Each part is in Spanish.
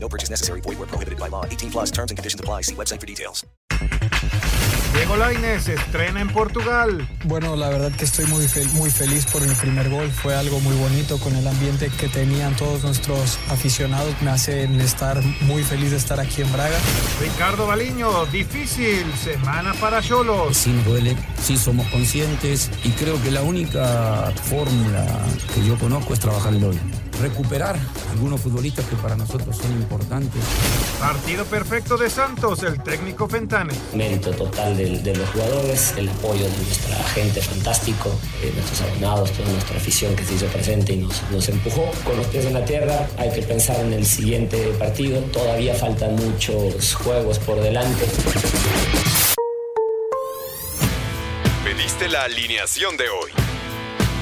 No purchase necessary. Void where prohibited by law. 18 plus terms and conditions apply. See website for details. Diego Lainez se estrena en Portugal. Bueno, la verdad que estoy muy, fel- muy feliz por mi primer gol. Fue algo muy bonito con el ambiente que tenían todos nuestros aficionados. Me hacen estar muy feliz de estar aquí en Braga. Ricardo Baliño, difícil semana para Cholos. Sí nos duele, sí somos conscientes y creo que la única fórmula que yo conozco es trabajar el hoy. Recuperar algunos futbolistas que para nosotros son importantes. Partido perfecto de Santos, el técnico Fentanes. mérito total de, de los jugadores, el apoyo de nuestra gente fantástico, nuestros abonados, toda nuestra afición que se hizo presente y nos, nos empujó. Con los pies en la tierra hay que pensar en el siguiente partido, todavía faltan muchos juegos por delante. Pediste la alineación de hoy.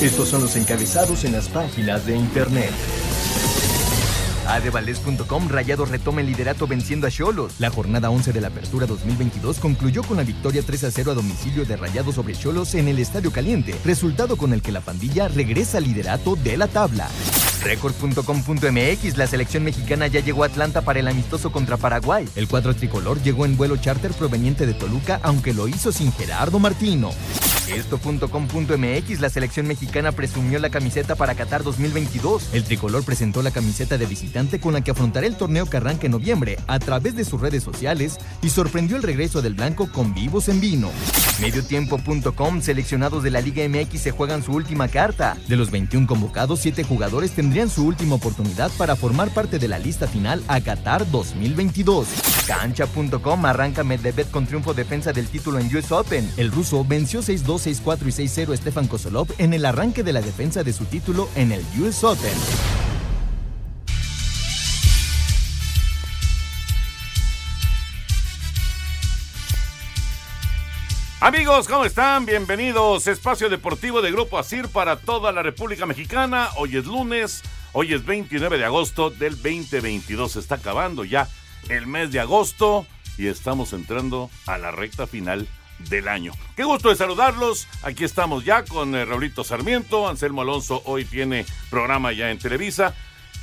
Estos son los encabezados en las páginas de internet. Adevaldez.com Rayados retoma el liderato venciendo a Cholos. La jornada 11 de la Apertura 2022 concluyó con la victoria 3 a 0 a domicilio de Rayados sobre Cholos en el Estadio Caliente, resultado con el que la pandilla regresa al liderato de la tabla. Record.com.mx La selección mexicana ya llegó a Atlanta para el amistoso contra Paraguay. El cuadro tricolor llegó en vuelo charter proveniente de Toluca, aunque lo hizo sin Gerardo Martino. Esto.com.mx La selección mexicana presumió la camiseta para Qatar 2022. El tricolor presentó la camiseta de visitante con la que afrontará el torneo que arranca en noviembre a través de sus redes sociales y sorprendió el regreso del blanco con vivos en vino. Mediotiempo.com Seleccionados de la Liga MX se juegan su última carta. De los 21 convocados, 7 jugadores tendrían su última oportunidad para formar parte de la lista final a Qatar 2022. Cancha.com arranca Medvedev con triunfo defensa del título en US Open. El ruso venció 6-2, 6-4 y 6-0 a Stefan Kosolov en el arranque de la defensa de su título en el US Open. Amigos, ¿cómo están? Bienvenidos. Espacio Deportivo de Grupo Asir para toda la República Mexicana. Hoy es lunes, hoy es 29 de agosto del 2022. Se está acabando ya el mes de agosto y estamos entrando a la recta final del año. Qué gusto de saludarlos. Aquí estamos ya con eh, Raulito Sarmiento. Anselmo Alonso hoy tiene programa ya en Televisa.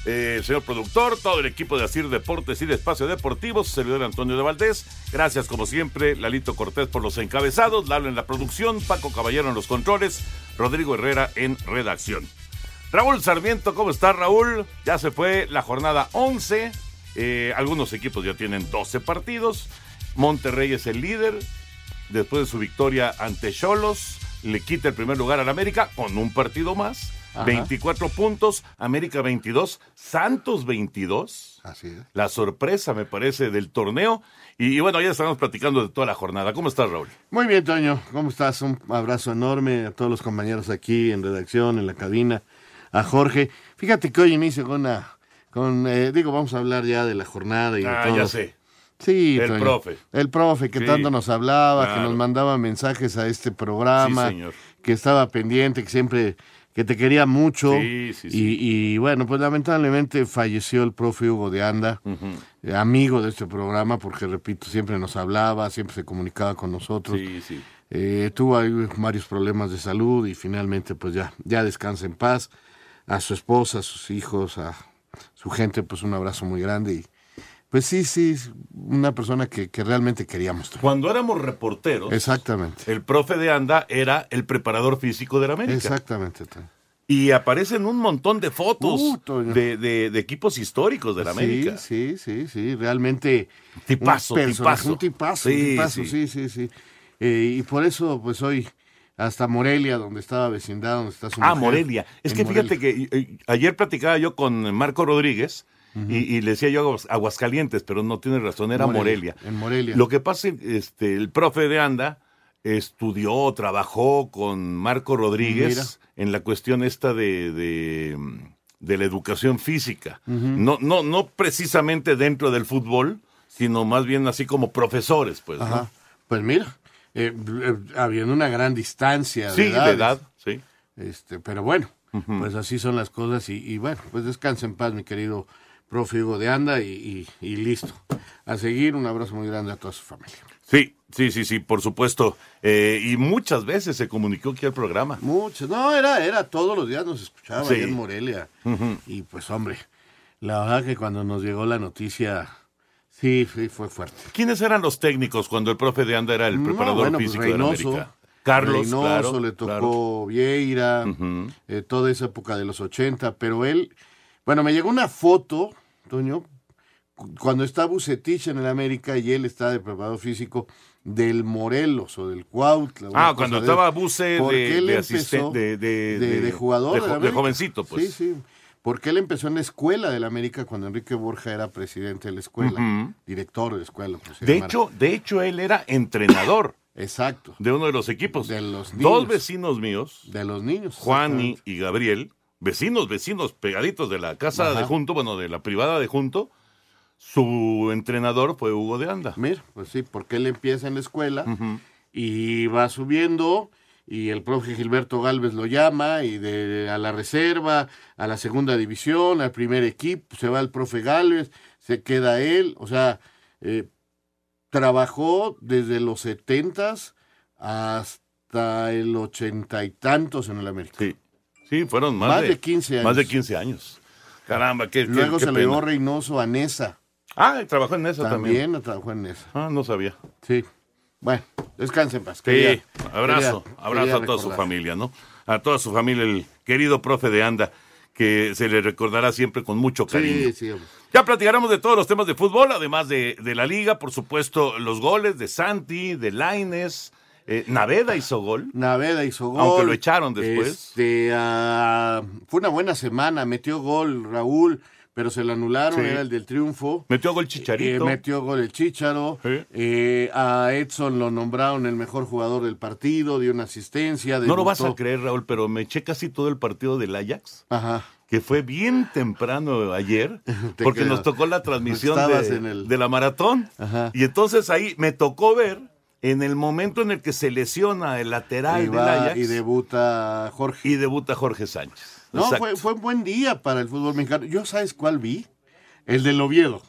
Eh, señor productor, todo el equipo de Asir Deportes y de Espacio Deportivo, servidor Antonio de Valdés. Gracias, como siempre, Lalito Cortés por los encabezados, Lalo en la producción, Paco Caballero en los controles, Rodrigo Herrera en redacción. Raúl Sarmiento, ¿cómo está Raúl? Ya se fue la jornada 11. Eh, algunos equipos ya tienen 12 partidos. Monterrey es el líder. Después de su victoria ante Cholos, le quita el primer lugar al América con un partido más. Ajá. 24 puntos, América 22, Santos 22. Así es. La sorpresa, me parece, del torneo. Y, y bueno, ya estamos platicando de toda la jornada. ¿Cómo estás, Raúl? Muy bien, Toño. ¿Cómo estás? Un abrazo enorme a todos los compañeros aquí en redacción, en la cabina, a Jorge. Fíjate que hoy inicio con una, con, eh, digo, vamos a hablar ya de la jornada y de Ah, todo. ya sé. Sí, El Toño. profe. El profe que Sí, tanto nos hablaba, que nos mandaba mensajes a este programa, Sí, señor. que estaba pendiente, que siempre, que te quería mucho. Sí, sí, sí. Y, y bueno, pues lamentablemente falleció el profe Hugo de Anda, eh, amigo de este programa, porque repito, siempre nos hablaba, siempre se comunicaba con nosotros. Sí, sí. Eh, tuvo varios problemas de salud y finalmente pues ya, ya descansa en paz. A su esposa, a sus hijos, a su gente, pues un abrazo muy grande y pues sí, sí, una persona que, que realmente queríamos. Cuando éramos reporteros, Exactamente, el profe de Anda era el preparador físico de la América. exactamente. Y aparecen un montón de fotos Uh, de, de- de equipos históricos de la América. Sí, sí, sí, sí, realmente. Tipazo, un tipazo. Un tipazo, un Sí, tipazo, sí. sí, sí, sí. Eh, y por eso, pues hoy, hasta Morelia, donde estaba vecindad, donde está su Ah, mujer, Morelia. Es que Morelia. fíjate que eh, ayer platicaba yo con Marco Rodríguez y, y le decía yo Aguas- Aguascalientes, pero no tiene razón, era Morelia. En Morelia. Lo que pasa, este, el profe de Anda estudió, trabajó con Marco Rodríguez en la cuestión esta de, de, de la educación física. no, no, no precisamente dentro del fútbol, sino más bien así como profesores, pues. ¿no? Pues mira, eh, eh, habiendo una gran distancia Sí, de edad, sí. Este, pero bueno, pues así son las cosas y, y bueno, pues descansa en paz, mi querido profe Hugo de Anda y, y- y listo. A seguir, un abrazo muy grande a toda su familia. Sí, sí, sí, sí, por supuesto. Eh, y muchas veces se comunicó aquí al programa. Muchos, no, era, era todos los días nos escuchaba Sí. allá en Morelia. Y pues hombre, la verdad que cuando nos llegó la noticia, sí, sí, fue fuerte. ¿Quiénes eran los técnicos cuando el profe de Anda era el No, preparador pues, físico de la Reynoso, América? Carlos, Reynoso, claro, le tocó claro. Vieira, eh, toda esa época de los 80, pero él, bueno, me llegó una foto, Toño, cu- cuando está Bucetich en el América y él está de preparador físico del Morelos o del Cuautla. Ah, cuando estaba porque de, asistente, de, de, de, de jugador. de, jo- jovencito, pues. Sí, sí. Porque él empezó en la escuela del América cuando Enrique Borja era presidente de la escuela, director de la escuela. pues, De llamara. hecho, de hecho, él era entrenador Exacto. de uno de los equipos. De los Dos niños. vecinos míos, De los niños. Juani y Gabriel, vecinos, vecinos pegaditos de la casa Ajá. de Junto, bueno, de la privada de Junto, su entrenador fue Hugo de Anda. Mira, pues sí, porque él empieza en la escuela y va subiendo y el profe Gilberto Galvez lo llama y de a la reserva, a la segunda división, al primer equipo, se va el profe Galvez, se queda él, o sea, eh, trabajó desde los setentas hasta el ochenta y tantos en el América. Sí, sí, fueron más, Más de 15 Más de años. 15 años. Caramba, qué, qué- Luego qué se le pena. Reynoso a Nesa, Ah, trabajó en eso también. también trabajó en Nesa. Ah, no sabía. Sí. Bueno, descansen en paz. Sí, abrazo, quería- abrazo quería a toda su familia, ¿no? A toda su familia, el querido profe de Anda, que se le recordará siempre con mucho cariño. Sí, sí. Ya platicaremos de todos los temas de fútbol, además de, de la liga, por supuesto, los goles de Santi, de Laines, eh, Naveda hizo gol. Naveda hizo gol. Aunque lo echaron después. Este, ah, fue una buena semana, metió gol Raúl, pero se lo anularon, Sí. era el del triunfo. Metió gol Eh, Chicharito. metió gol el Chícharo. Sí. Eh, a Edson lo nombraron el mejor jugador del partido, dio una asistencia. no lo vas a creer, Raúl, pero me eché casi todo el partido del Ajax, Ajá. que fue bien temprano ayer, porque creo. nos tocó la transmisión de, el- de la maratón. Ajá. Y entonces ahí me tocó ver en el momento en el que se lesiona el lateral Y, del va- Ajax y debuta Jorge. y debuta Jorge Sánchez. No, fue, fue un buen día para el fútbol mexicano. ¿Yo sabes cuál vi? El del Oviedo.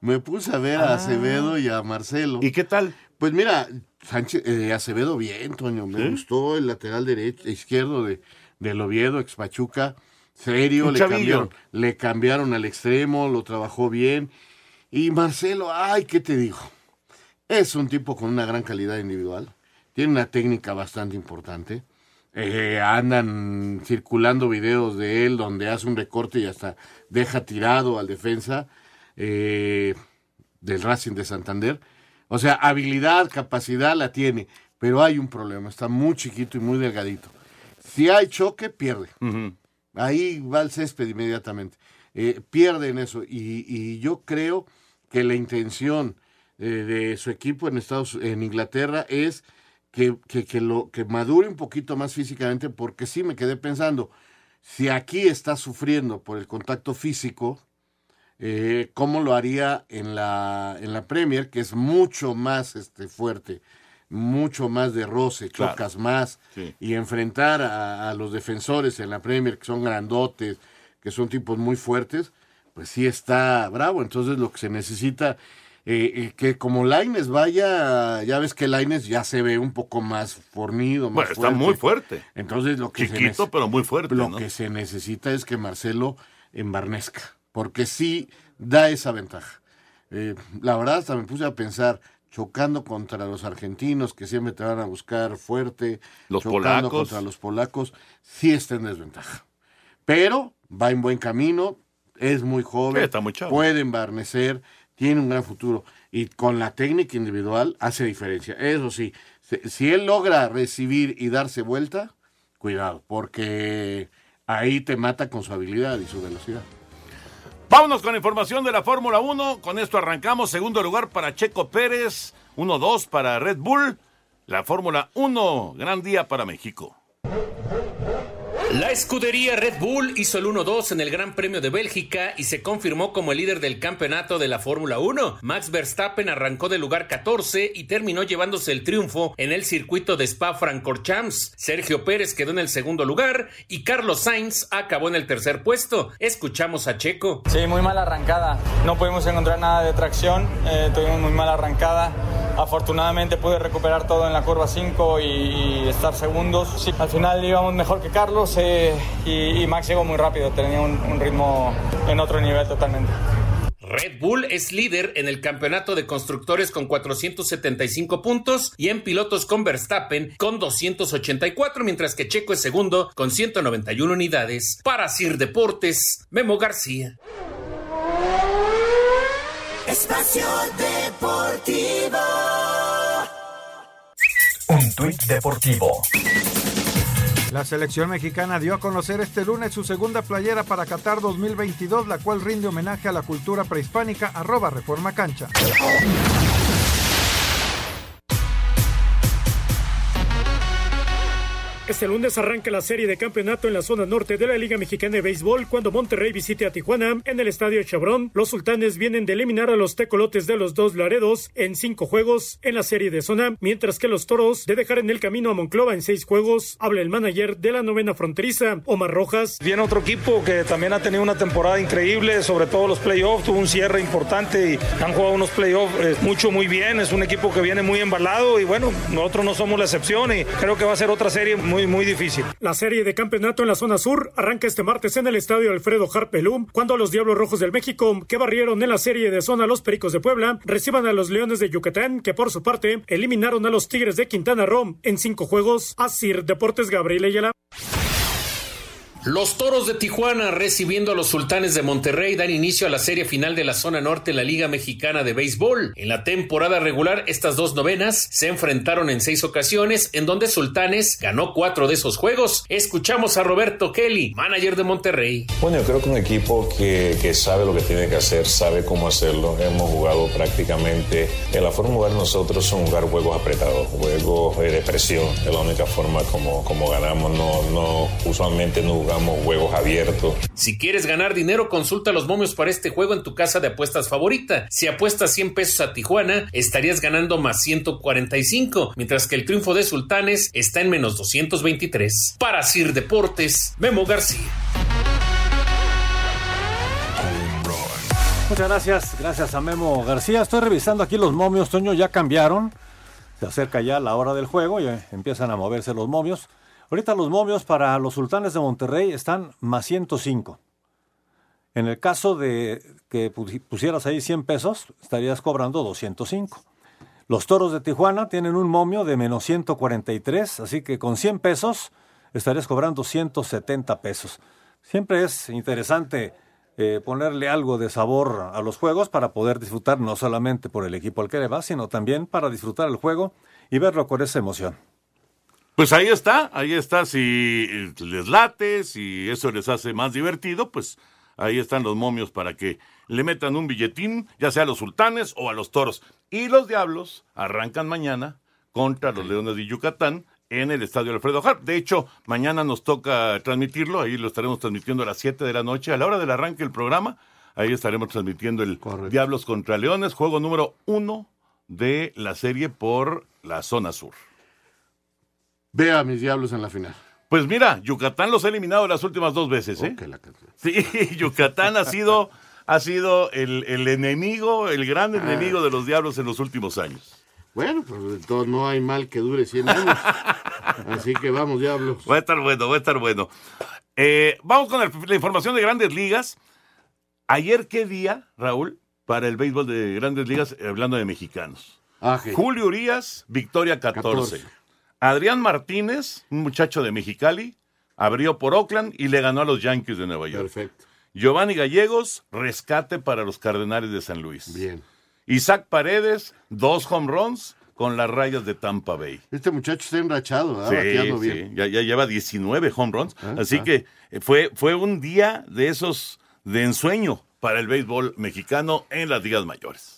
Me puse a ver a Ah. Acevedo y a Marcelo. ¿Y qué tal? Pues mira, Sánchez, eh, Acevedo bien, Toño. Me ¿Sí? gustó el lateral derecho, izquierdo de, del Oviedo, ex Pachuca. Serio, le cambiaron, le cambiaron al extremo, lo trabajó bien. Y Marcelo, ay, ¿qué te digo? Es un tipo con una gran calidad individual. Tiene una técnica bastante importante. Eh, andan circulando videos de él donde hace un recorte y hasta deja tirado al defensa eh, del Racing de Santander. O sea, habilidad, capacidad la tiene, pero hay un problema. Está muy chiquito y muy delgadito. Si hay choque, pierde. Ahí va el césped inmediatamente. Eh, pierden eso. Y, y yo creo que la intención eh, de su equipo en Estados en Inglaterra es que, que, que lo, que madure un poquito más físicamente, porque sí me quedé pensando, si aquí está sufriendo por el contacto físico, eh, ¿cómo lo haría en la, en la Premier, que es mucho más este, fuerte, mucho más de roce, Claro. chocas más, Sí. y enfrentar a, a los defensores en la Premier, que son grandotes, que son tipos muy fuertes, pues sí está bravo. Entonces lo que se necesita, eh, eh, que como Laines vaya, ya ves que Laines ya se ve un poco más fornido, más Bueno, está fuerte. muy fuerte. Entonces lo que se Chiquito, pero muy fuerte, lo ¿no? que se necesita es que Marcelo embarnezca, porque sí da esa ventaja. Eh, la verdad, hasta me puse a pensar, chocando contra los argentinos que siempre te van a buscar fuerte, los chocando polacos. contra los polacos, sí está en desventaja. Pero va en buen camino, es muy joven, Sí, está muy chavo. puede embarnecer, tiene un gran futuro y con la técnica individual hace diferencia. Eso sí, si, él logra recibir y darse vuelta, cuidado, porque ahí te mata con su habilidad y su velocidad. Vámonos con información de la Fórmula 1. Con esto arrancamos. Segundo lugar para Checo Pérez. 1-2 para Red Bull. La Fórmula 1. Gran día para México. La escudería Red Bull hizo el 1-2 en el Gran Premio de Bélgica y se confirmó como el líder del campeonato de la Fórmula 1. Max Verstappen arrancó del lugar 14 y terminó llevándose el triunfo en el circuito de Spa-Francorchamps. Sergio Pérez quedó en el segundo lugar y Carlos Sainz acabó en el tercer puesto. Escuchamos a Checo. Sí, muy mala arrancada. No pudimos encontrar nada de tracción. eh, tuvimos muy mala arrancada. Afortunadamente pude recuperar todo en la curva 5 y, y estar segundos. Sí, al final íbamos mejor que Carlos eh, y, y Max llegó muy rápido. Tenía un, un ritmo en otro nivel totalmente. Red Bull es líder en el campeonato de constructores con 475 puntos y en pilotos con Verstappen con 284, mientras que Checo es segundo con 191 unidades. Para Sir Deportes, Memo García. Espacio Deportivo. Tuit deportivo. La selección mexicana dio a conocer este lunes su segunda playera para Qatar 2022, la cual rinde homenaje a la cultura prehispánica, arroba Reforma Cancha. Este lunes arranca la serie de campeonato en la zona norte de la Liga Mexicana de Béisbol cuando Monterrey visite a Tijuana en el Estadio Chevron. Los sultanes vienen de eliminar a los tecolotes de los dos Laredos en cinco juegos en la serie de zona, mientras que los toros de dejar en el camino a Monclova en seis juegos. Habla el manager de la novena fronteriza, Omar Rojas. Viene otro equipo que también ha tenido una temporada increíble, sobre todo los playoffs, tuvo un cierre importante y han jugado unos playoffs eh, mucho, muy bien. Es un equipo que viene muy embalado y bueno, nosotros no somos la excepción y creo que va a ser otra serie muy, muy difícil. La serie de campeonato en la zona sur arranca este martes en el estadio Alfredo Harpelum, cuando los Diablos Rojos del México, que barrieron en la serie de zona los Pericos de Puebla, reciban a los Leones de Yucatán, que por su parte eliminaron a los Tigres de Quintana Roo en cinco juegos. Asir Deportes Gabriel Ayala. Los Toros de Tijuana recibiendo a los Sultanes de Monterrey dan inicio a la serie final de la zona norte de la Liga Mexicana de Béisbol. En la temporada regular, estas dos novenas se enfrentaron en seis ocasiones, en donde Sultanes ganó cuatro de esos juegos. Escuchamos a Roberto Kelly, manager de Monterrey. Bueno, yo creo que un equipo que, que sabe lo que tiene que hacer, sabe cómo hacerlo. Hemos jugado prácticamente, en la forma de jugar nosotros son jugar juegos apretados, juegos eh, de presión. Es la única forma como, como ganamos. No, no, usualmente no jugamos juegos abiertos. Si quieres ganar dinero, consulta los momios para este juego en tu casa de apuestas favorita. Si apuestas 100 pesos a Tijuana, estarías ganando más 145, mientras que el triunfo de Sultanes está en menos 223. Para Sir Deportes, Memo García. Muchas gracias, gracias a Memo García. Estoy revisando aquí los momios, Toño, ya cambiaron. Se acerca ya la hora del juego y empiezan a moverse los momios. Ahorita los momios para los sultanes de Monterrey están más 105. En el caso de que pusieras ahí 100 pesos, estarías cobrando 205. Los toros de Tijuana tienen un momio de menos 143, así que con 100 pesos estarías cobrando 170 pesos. Siempre es interesante eh, ponerle algo de sabor a los juegos para poder disfrutar no solamente por el equipo al que le va, sino también para disfrutar el juego y verlo con esa emoción. Pues ahí está, ahí está. Si les late, si eso les hace más divertido, pues ahí están los momios para que le metan un billetín, ya sea a los sultanes o a los toros. Y los diablos arrancan mañana contra los leones de Yucatán en el estadio Alfredo Harp. De hecho, mañana nos toca transmitirlo, ahí lo estaremos transmitiendo a las 7 de la noche, a la hora del arranque del programa. Ahí estaremos transmitiendo el Diablos contra Leones, juego número uno de la serie por la zona sur. Vea a mis diablos en la final. Pues mira, Yucatán los ha eliminado las últimas dos veces, ¿eh? sí, Yucatán ha sido, ha sido el, el enemigo, el gran enemigo de los diablos en los últimos años. Bueno, pues entonces no hay mal que dure 100 años. Así que vamos, diablos. Va a estar bueno, va a estar bueno. Eh, vamos con el, la información de grandes ligas. Ayer, ¿qué día, Raúl, para el béisbol de grandes ligas, hablando de mexicanos? Ah. Julio Urias, victoria 14. 14. Adrián Martínez, un muchacho de Mexicali, abrió por Oakland y le ganó a los Yankees de Nueva York. Perfecto. Giovanni Gallegos, rescate para los Cardenales de San Luis. Bien. Isaac Paredes, dos home runs con las rayas de Tampa Bay. Este muchacho está enrachado, ¿verdad? Sí, Bateando sí, bien. Ya, ya lleva 19 home runs. Ah, así ah. que fue, fue un día de esos de ensueño para el béisbol mexicano en las ligas mayores.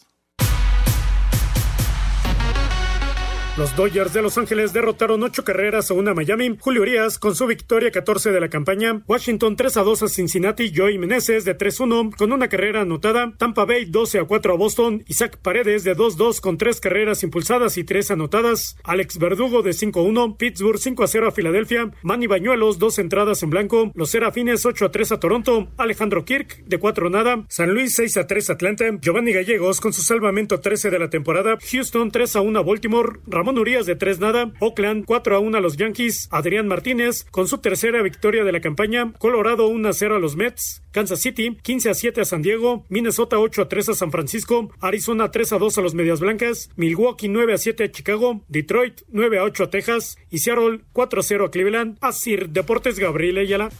Los Dodgers de Los Ángeles derrotaron ocho carreras a una Miami. Julio Urias con su victoria 14 de la campaña. Washington 3 a 2 a Cincinnati. Joey Meneses de 3-1 con una carrera anotada. Tampa Bay 12 a 4 a Boston. Isaac Paredes de 2-2 con tres carreras impulsadas y tres anotadas. Alex Verdugo de 5-1. Pittsburgh 5 a 0 a Filadelfia. Manny Bañuelos dos entradas en blanco. Los Serafines 8 a 3 a Toronto. Alejandro Kirk de 4 nada. San Luis 6 a 3 a Atlanta. Giovanni Gallegos con su salvamento 13 de la temporada. Houston 3 a 1 a Baltimore. Ramón Urias de 3 nada. Oakland 4 a 1 a los Yankees. Adrián Martínez con su tercera victoria de la campaña. Colorado 1 a 0 a los Mets. Kansas City 15 a 7 a San Diego. Minnesota 8 a 3 a San Francisco. Arizona 3 a 2 a los Medias Blancas. Milwaukee 9 a 7 a Chicago. Detroit 9 a 8 a Texas. Y Seattle 4 a 0 a Cleveland. Así Deportes Gabriel Ayala.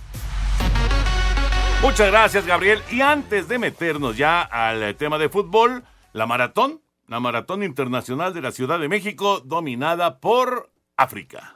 Muchas gracias, Gabriel. Y antes de meternos ya al tema de fútbol, la maratón, la maratón internacional de la Ciudad de México, dominada por África.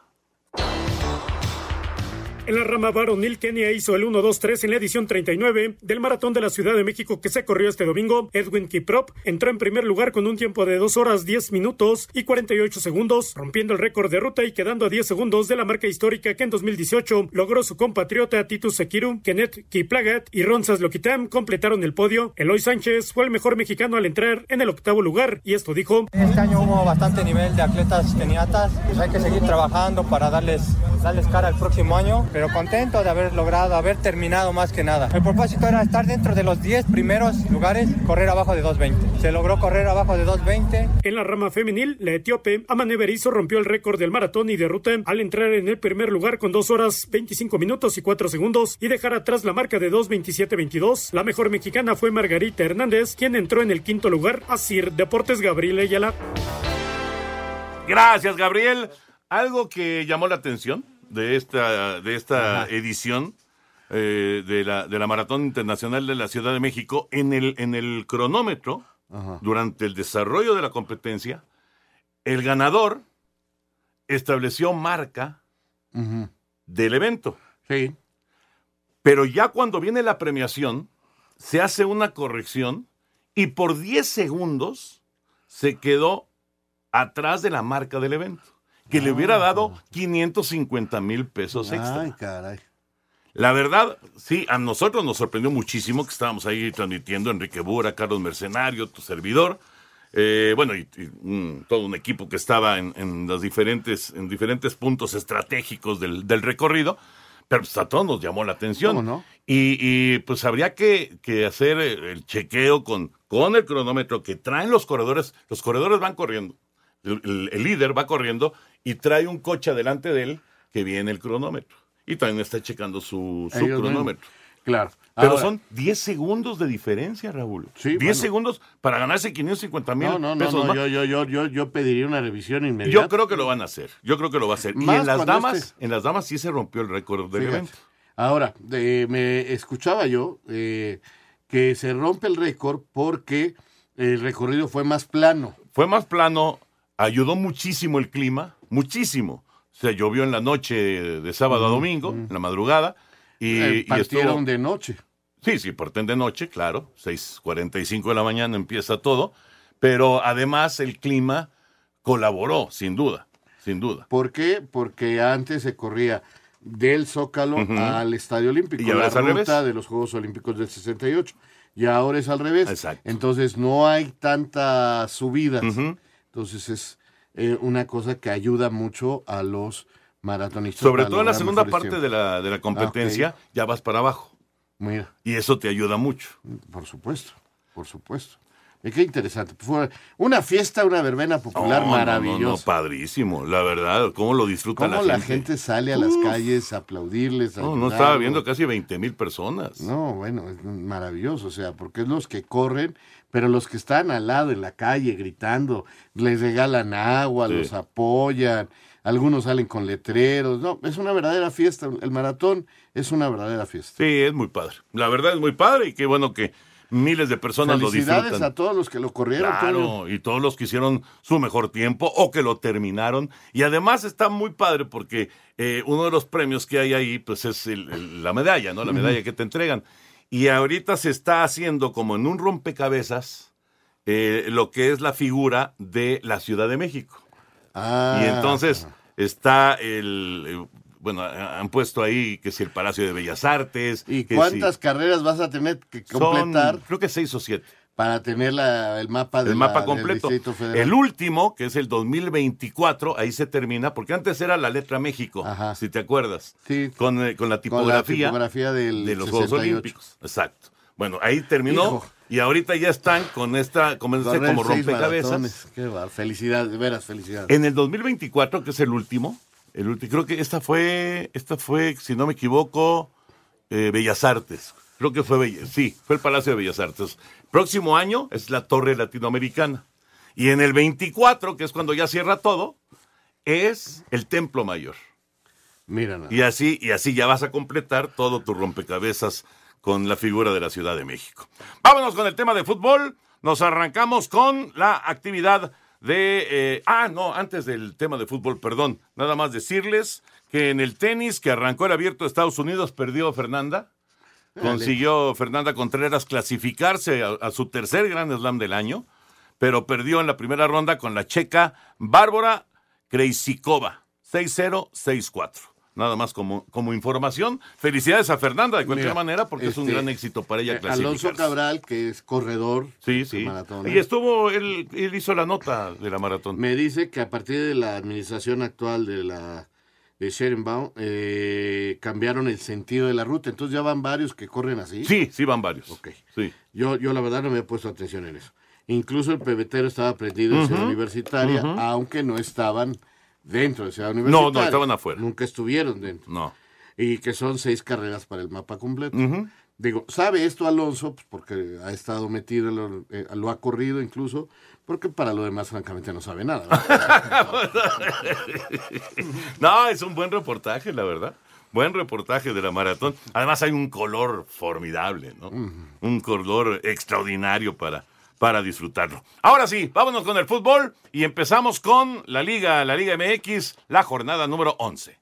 En la rama varonil, Kenia hizo el 1-2-3 en la edición 39 del Maratón de la Ciudad de México que se corrió este domingo. Edwin Kiprop entró en primer lugar con un tiempo de 2 horas 10 minutos y 48 segundos, rompiendo el récord de ruta y quedando a 10 segundos de la marca histórica que en 2018 logró su compatriota Titus Sekiru, Kenneth Kiplagat y Ronsas Loquitam completaron el podio. Eloy Sánchez fue el mejor mexicano al entrar en el octavo lugar y esto dijo. Este año hubo bastante nivel de atletas keniatas, pues hay que seguir trabajando para darles, darles cara al próximo año, pero contento de haber logrado, haber terminado más que nada. El propósito era estar dentro de los 10 primeros lugares, correr abajo de 2.20. Se logró correr abajo de 2.20. En la rama femenil, la etíope Amane Berizo rompió el récord del maratón y de ruta al entrar en el primer lugar con 2 horas 25 minutos y 4 segundos y dejar atrás la marca de 2.27.22. La mejor mexicana fue Margarita Hernández, quien entró en el quinto lugar. Así Deportes Gabriel Ayala. Gracias, Gabriel. Algo que llamó la atención de esta, de esta edición eh, de, la, de la Maratón Internacional de la Ciudad de México, en el, en el cronómetro, durante el desarrollo de la competencia, el ganador estableció marca del evento. Sí. Pero ya cuando viene la premiación, se hace una corrección y por 10 segundos se quedó atrás de la marca del evento, que le hubiera dado 550 mil pesos extra. Ay, caray. La verdad, sí, a nosotros nos sorprendió muchísimo que estábamos ahí transmitiendo Enrique Bura, Carlos Mercenario, tu servidor, eh, bueno, y, y un- todo un equipo que estaba en, en los diferentes, en diferentes puntos estratégicos del, del recorrido, pero pues a todos nos llamó la atención. ¿Cómo no? Y, y, pues habría que, que hacer el el chequeo con, con el cronómetro que traen los corredores. Los corredores van corriendo. El, líder va corriendo y trae un coche adelante de él que viene el cronómetro. Y también está checando su, cronómetro. Claro. Pero Ahora- son 10 segundos de diferencia, Raúl. Sí, 10 bueno. segundos para ganarse 550 mil No, no, no, pesos no, más. yo, yo, yo, yo, yo pediría una revisión inmediata. Yo creo que lo van a hacer. Yo creo que lo va a hacer. Y en las damas, este- en las damas sí se rompió el récord del Fíjate. evento. Ahora, eh, me escuchaba yo eh, que se rompe el récord porque el recorrido fue más plano. Fue más plano, ayudó muchísimo el clima, muchísimo. O sea, llovió en la noche de sábado a domingo, en la madrugada. Y, Eh, y partieron estuvo- de noche. Sí, sí, parten de noche, claro. 6.45 de la mañana empieza todo. Pero además el clima colaboró, sin duda, sin duda. ¿Por qué? Porque antes se corría del Zócalo al Estadio Olímpico, ¿Y ahora la es al revés? de los Juegos Olímpicos del 68. Y ahora es al revés. Exacto. Entonces no hay tantas subidas. Ujú. Entonces es eh, una cosa que ayuda mucho a los maratonistas. Sobre todo en la segunda parte de la, de la competencia, Ah, ok. ya vas para abajo. Mira, Y eso te ayuda mucho. por supuesto, por supuesto. Eh, Qué interesante. Fue una fiesta, una verbena popular No, no, no, maravillosa. no, padrísimo, la verdad, cómo lo disfruta Cómo la la gente. gente sale a las calles a aplaudirles. a No, no ayudarlos. estaba viendo casi 20 mil personas. No, bueno, es maravilloso, o sea, porque es los que corren, pero los que están al lado en la calle gritando, les regalan agua, Sí. los apoyan, algunos salen con letreros, no, es una verdadera fiesta, el maratón es una verdadera fiesta. Sí, es muy padre. La verdad es muy padre y qué bueno que miles de personas lo Felicidades disfrutan. a todos los que lo corrieron. Claro, y todos los que hicieron su mejor tiempo o que lo terminaron. Y además está muy padre porque eh, uno de los premios que hay ahí, pues es el- el- la medalla, ¿no? La medalla que te entregan. Y ahorita se está haciendo como en un rompecabezas eh, lo que es la figura de la Ciudad de México. Ah, y entonces está el... bueno, han puesto ahí que si el Palacio de Bellas Artes. ¿Y que cuántas si- carreras vas a tener que Son, completar creo que seis o siete. para tener la- el mapa, de el la- mapa del completo. Distrito Federal? El último, que es el 2024, ahí se termina, porque antes era la letra México, si te acuerdas. Sí. Con, eh, con la Con la tipografía, tipografía del de los Juegos 68. Olímpicos. Exacto. Bueno, ahí terminó Hijo. y ahorita ya están con esta, este, Correr como rompecabezas. Qué felicidades, de veras, felicidades. En el 2024, que es el último, el último, creo que esta fue, esta fue, si no me equivoco, eh, Bellas Artes. Creo que fue Bellas, sí, fue el Palacio de Bellas Artes. Próximo año es la Torre Latinoamericana. Y en el 24, que es cuando ya cierra todo, es el Templo Mayor. Mira, nada. Y así, y así ya vas a completar todo tu rompecabezas con la figura de la Ciudad de México. Vámonos con el tema de fútbol. Nos arrancamos con la actividad de... eh, ah, no, antes del tema de fútbol, perdón. Nada más decirles que en el tenis que arrancó el abierto de Estados Unidos perdió Fernanda. Consiguió Fernanda Contreras clasificarse a, a su tercer Grand Slam del año, pero perdió en la primera ronda con la checa Bárbara Krejcikova, 6-0, 6-4. Nada más como, como información. Felicidades a Fernanda de cualquier Mira, manera porque es un este, gran éxito para ella eh. Alonso Cabral, que es corredor Sí, sí. maratón. Y estuvo, él, él hizo la nota de la maratón. Me dice que a partir de la administración actual de la de Sherenbaum, eh, cambiaron el sentido de la ruta. Entonces ya van varios que corren así. Sí, sí van varios. Ok. Sí. Yo, yo la verdad no me he puesto atención en eso. Incluso el pebetero estaba prendido en Ciudad Universitaria, aunque no estaban dentro de Ciudad Universitaria. No, no, estaban afuera. Nunca estuvieron dentro. No. Y que son seis carreras para el mapa completo. Digo, ¿sabe esto Alonso? Pues porque ha estado metido, lo, eh, lo ha corrido incluso, porque para lo demás francamente no sabe nada. no, es un buen reportaje, la verdad. Buen reportaje de la maratón. Además hay un color formidable, ¿no? Un color extraordinario para, para disfrutarlo. Ahora sí, vámonos con el fútbol y empezamos con la Liga, la Liga MX, la jornada número 11.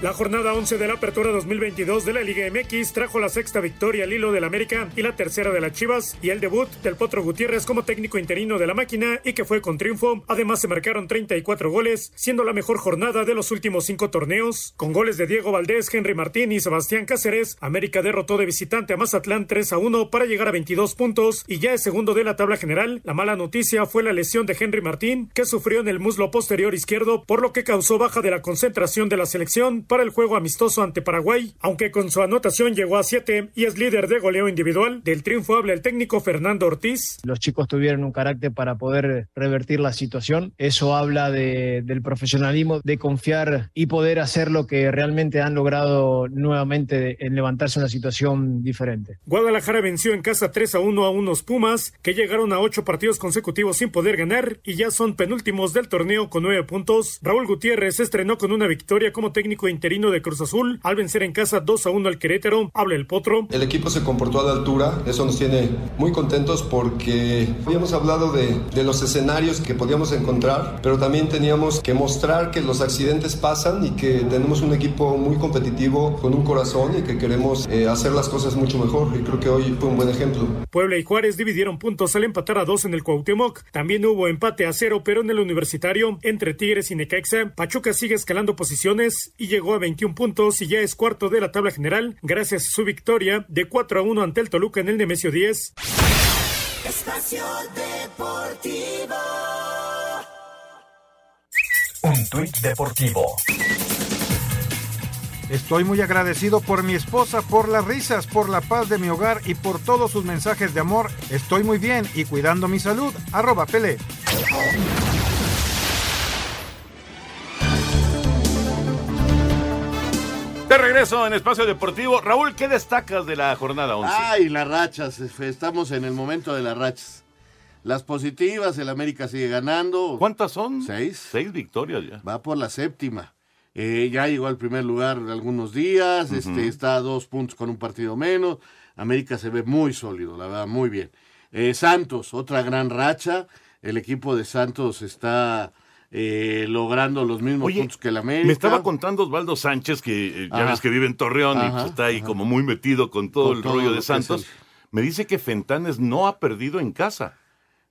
La jornada 11 de la Apertura 2022 de la Liga MX trajo la sexta victoria al hilo del América y la tercera de las Chivas y el debut del Potro Gutiérrez como técnico interino de la máquina y que fue con triunfo. Además se marcaron 34 goles, siendo la mejor jornada de los últimos cinco torneos. Con goles de Diego Valdés, Henry Martín y Sebastián Cáceres, América derrotó de visitante a Mazatlán 3 a 1 para llegar a 22 puntos y ya es segundo de la tabla general. La mala noticia fue la lesión de Henry Martín, que sufrió en el muslo posterior izquierdo, por lo que causó baja de la concentración de la selección para el juego amistoso ante Paraguay, aunque con su anotación llegó a 7 y es líder de goleo individual. Del triunfo habla el técnico Fernando Ortiz. Los chicos tuvieron un carácter para poder revertir la situación. Eso habla de- del profesionalismo, de confiar y poder hacer lo que realmente han logrado nuevamente en levantarse una situación diferente. Guadalajara venció en casa 3 a 1 a unos Pumas que llegaron a ocho partidos consecutivos sin poder ganar y ya son penúltimos del torneo con nueve puntos. Raúl Gutiérrez estrenó con una victoria como técnico interino de Cruz Azul al vencer en casa 2 a 1 al Querétaro. Habla el Potro. El equipo se comportó a la altura, eso nos tiene muy contentos porque habíamos hablado de, de los escenarios que podíamos encontrar, pero también teníamos que mostrar que los accidentes pasan y que tenemos un equipo muy competitivo, con un corazón y que queremos eh, hacer las cosas mucho mejor y creo que hoy fue un buen ejemplo. Puebla y Juárez dividieron puntos al empatar a dos en el Cuauhtémoc. También hubo empate a cero, pero en el universitario, entre Tigres y Necaxa, Pachuca sigue escalando posiciones y llegó a 21 puntos y ya es cuarto de la tabla general gracias a su victoria de 4 a 1 ante el Toluca en el Nemesio 10. Espacio Deportivo. Un tuit deportivo. Estoy muy agradecido por mi esposa, por las risas, por la paz de mi hogar y por todos sus mensajes de amor. Estoy muy bien y cuidando mi salud. Arroba Pelé. De regreso en Espacio Deportivo. Raúl, ¿qué destacas de la jornada 11? Ay, las rachas. Estamos en el momento de las rachas. Las positivas, el América sigue ganando. ¿Cuántas son? Seis. Seis victorias ya. Va por la séptima. Eh, ya llegó al primer lugar algunos días. este, está a dos puntos con un partido menos. América se ve muy sólido, la verdad, muy bien. Eh, Santos, otra gran racha. El equipo de Santos está eh, logrando los mismos Oye, puntos que el América. Me estaba contando Osvaldo Sánchez, que eh, ya ves que vive en Torreón y pues, está ahí como muy metido con todo Con el todo rollo lo de Santos. Me dice que Fentanes no ha perdido en casa.